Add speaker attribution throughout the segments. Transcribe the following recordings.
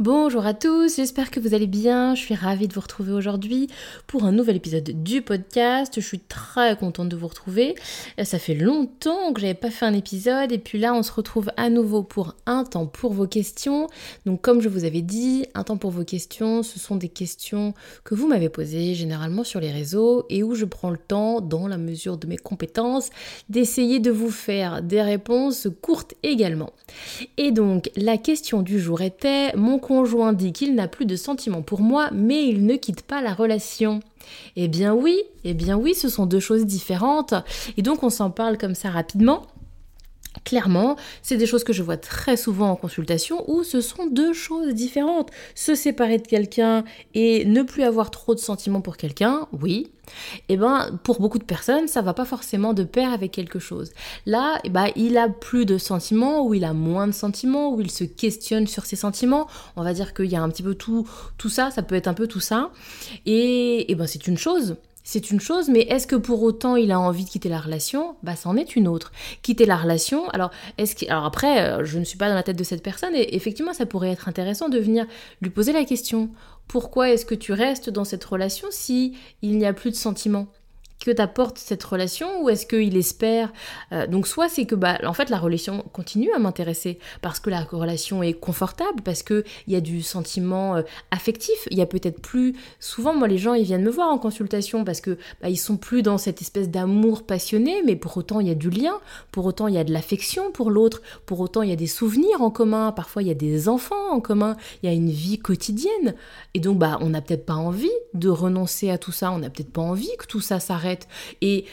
Speaker 1: Bonjour à tous, j'espère que vous allez bien. Je suis ravie de vous retrouver aujourd'hui pour un nouvel épisode du podcast. Je suis très contente de vous retrouver. Ça fait longtemps que j'avais pas fait un épisode et puis là on se retrouve à nouveau pour un temps pour vos questions. Donc comme je vous avais dit, un temps pour vos questions, ce sont des questions que vous m'avez posées généralement sur les réseaux et où je prends le temps, dans la mesure de mes compétences, d'essayer de vous faire des réponses courtes également. Et donc la question du jour était mon conjoint dit qu'il n'a plus de sentiments pour moi, mais il ne quitte pas la relation. Eh bien oui, eh bien oui, ce sont deux choses différentes. Et donc on s'en parle comme ça rapidement. Clairement, c'est des choses que je vois très souvent en consultation où ce sont deux choses différentes. Se séparer de quelqu'un et ne plus avoir trop de sentiments pour quelqu'un, oui, et eh ben pour beaucoup de personnes, ça va pas forcément de pair avec quelque chose. Là, eh ben, il a plus de sentiments ou il a moins de sentiments ou il se questionne sur ses sentiments. On va dire qu'il y a un petit peu tout tout ça, ça peut être un peu tout ça. Et, eh ben c'est une chose c'est une chose, mais est-ce que pour autant il a envie de quitter la relation? Bah, c'en est une autre. Quitter la relation, alors, est-ce que, alors après, euh, je ne suis pas dans la tête de cette personne, et effectivement, ça pourrait être intéressant de venir lui poser la question. Pourquoi est-ce que tu restes dans cette relation si il n'y a plus de sentiments? Que t'apporte cette relation ou est-ce qu'il espère euh, donc soit c'est que bah en fait la relation continue à m'intéresser parce que la relation est confortable parce que il y a du sentiment euh, affectif. Il y a peut-être plus souvent moi les gens ils viennent me voir en consultation parce que bah, ils sont plus dans cette espèce d'amour passionné mais pour autant il y a du lien pour autant il y a de l'affection pour l'autre pour autant il y a des souvenirs en commun. Parfois il y a des enfants en commun. Il y a une vie quotidienne. Et donc bah on n'a peut-être pas envie de renoncer à tout ça. On n'a peut-être pas envie que tout ça s'arrête et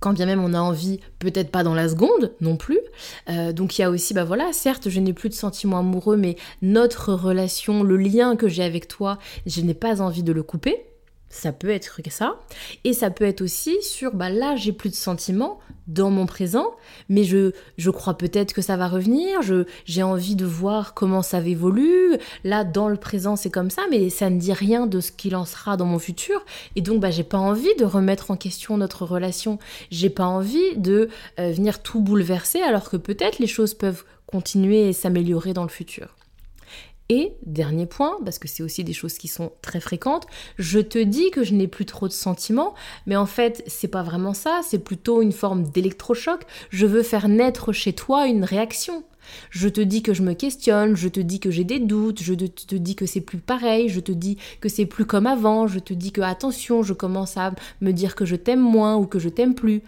Speaker 1: quand bien même on a envie, peut-être pas dans la seconde non plus. Euh, donc il y a aussi, bah voilà, certes, je n'ai plus de sentiments amoureux, mais notre relation, le lien que j'ai avec toi, je n'ai pas envie de le couper. Ça peut être ça. Et ça peut être aussi sur, bah là, j'ai plus de sentiments dans mon présent, mais je, je crois peut-être que ça va revenir, j'ai envie de voir comment ça évolue. Là, dans le présent, c'est comme ça, mais ça ne dit rien de ce qu'il en sera dans mon futur. Et donc, bah, j'ai pas envie de remettre en question notre relation. J'ai pas envie de euh, venir tout bouleverser, alors que peut-être les choses peuvent continuer et s'améliorer dans le futur. Et dernier point, parce que c'est aussi des choses qui sont très fréquentes, je te dis que je n'ai plus trop de sentiments, mais en fait, c'est pas vraiment ça, c'est plutôt une forme d'électrochoc. Je veux faire naître chez toi une réaction. Je te dis que je me questionne, je te dis que j'ai des doutes, je te dis que c'est plus pareil, je te dis que c'est plus comme avant, je te dis que attention, je commence à me dire que je t'aime moins ou que je t'aime plus.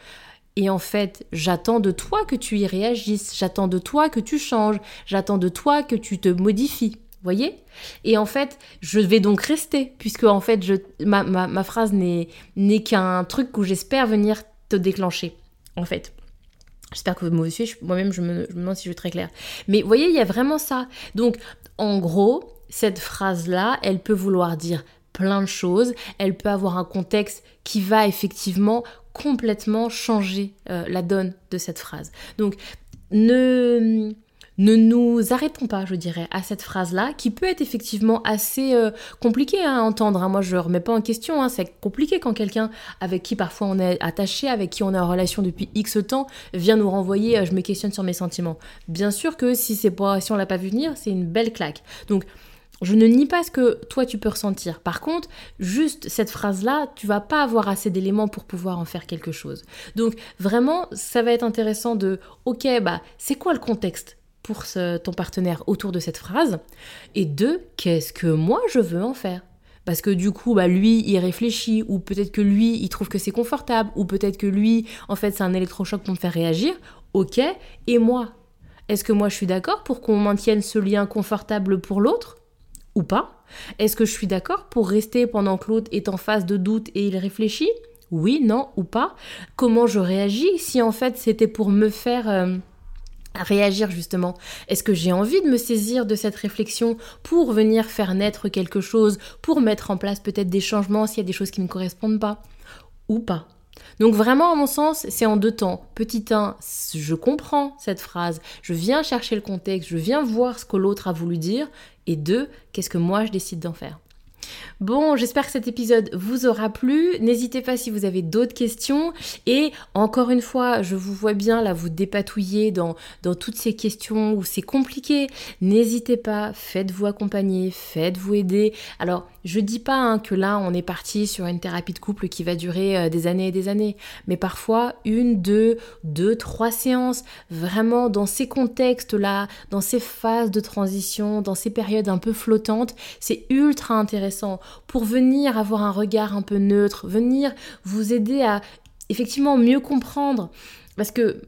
Speaker 1: Et en fait, j'attends de toi que tu y réagisses, j'attends de toi que tu changes, j'attends de toi que tu te modifies voyez? Et en fait, je vais donc rester, puisque en fait, je, ma, ma, phrase n'est qu'un truc où j'espère venir te déclencher, en fait. J'espère que vous me suivez, moi-même je me, je me demande si je suis très claire. Mais vous voyez, il y a vraiment ça. Donc, en gros, cette phrase-là, elle peut vouloir dire plein de choses, elle peut avoir un contexte qui va effectivement complètement changer euh, la donne de cette phrase. Donc, ne ne nous arrêtons pas, je dirais, à cette phrase-là, qui peut être effectivement assez euh, compliquée à entendre. Hein. Moi, je ne remets pas en question, hein. c'est compliqué quand quelqu'un avec qui parfois on est attaché, avec qui on est en relation depuis X temps, vient nous renvoyer euh, je me questionne sur mes sentiments. Bien sûr que si, c'est pas, si on l'a pas vu venir, c'est une belle claque. Donc, je ne nie pas ce que toi tu peux ressentir. Par contre, juste cette phrase-là, tu vas pas avoir assez d'éléments pour pouvoir en faire quelque chose. Donc vraiment, ça va être intéressant de, ok, bah c'est quoi le contexte? Pour ton partenaire autour de cette phrase. Et deux, qu'est-ce que moi je veux en faire? Parce que du coup, bah, lui, il réfléchit, ou peut-être que lui, il trouve que c'est confortable, ou peut-être que lui, en fait, c'est un électrochoc pour me faire réagir. Ok, et moi? Est-ce que moi, je suis d'accord pour qu'on maintienne ce lien confortable pour l'autre? Ou pas? Est-ce que je suis d'accord pour rester pendant que l'autre est en phase de doute et il réfléchit? Oui, non ou pas? Comment je réagis si en fait c'était pour me faire... Euh, réagir justement Est-ce que j'ai envie de me saisir de cette réflexion pour venir faire naître quelque chose, pour mettre en place peut-être des changements s'il y a des choses qui ne me correspondent pas Ou pas? Donc vraiment, à mon sens, c'est en deux temps. Petit 1, je comprends cette phrase, je viens chercher le contexte, je viens voir ce que l'autre a voulu dire. Et deux, qu'est-ce que moi je décide d'en faire? Bon, j'espère que cet épisode vous aura plu. N'hésitez pas si vous avez d'autres questions. Et encore une fois, je vous vois bien là vous dépatouiller dans, toutes ces questions où c'est compliqué. N'hésitez pas, faites-vous accompagner, faites-vous aider. Alors, je dis pas hein, que là on est parti sur une thérapie de couple qui va durer euh, des années et des années, mais parfois une, deux, deux, trois séances, vraiment dans ces contextes-là, dans ces phases de transition, dans ces périodes un peu flottantes, c'est ultra intéressant pour venir avoir un regard un peu neutre, venir vous aider à effectivement mieux comprendre. Parce que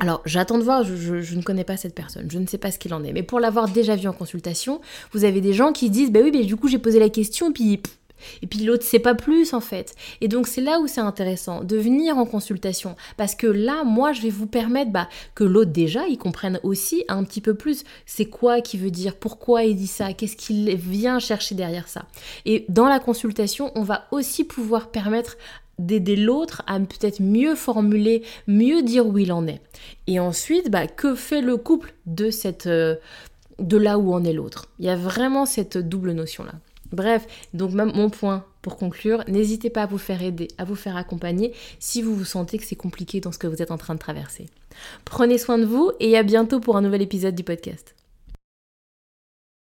Speaker 1: alors, j'attends de voir, je, ne connais pas cette personne, je ne sais pas ce qu'il en est. Mais pour l'avoir déjà vu en consultation, vous avez des gens qui disent Bah oui, mais du coup, j'ai posé la question, puis. Et puis l'autre sait pas plus en fait. Et donc c'est là où c'est intéressant de venir en consultation parce que là moi je vais vous permettre bah, que l'autre déjà il comprenne aussi un petit peu plus c'est quoi qui veut dire, pourquoi il dit ça, qu'est-ce qu'il vient chercher derrière ça. Et dans la consultation on va aussi pouvoir permettre d'aider l'autre à peut-être mieux formuler, mieux dire où il en est. Et ensuite, bah, que fait le couple de, cette, euh, de là où en est l'autre? Il y a vraiment cette double notion-là. Bref, donc mon point pour conclure, n'hésitez pas à vous faire aider, à vous faire accompagner si vous vous sentez que c'est compliqué dans ce que vous êtes en train de traverser. Prenez soin de vous et à bientôt pour un nouvel épisode du podcast.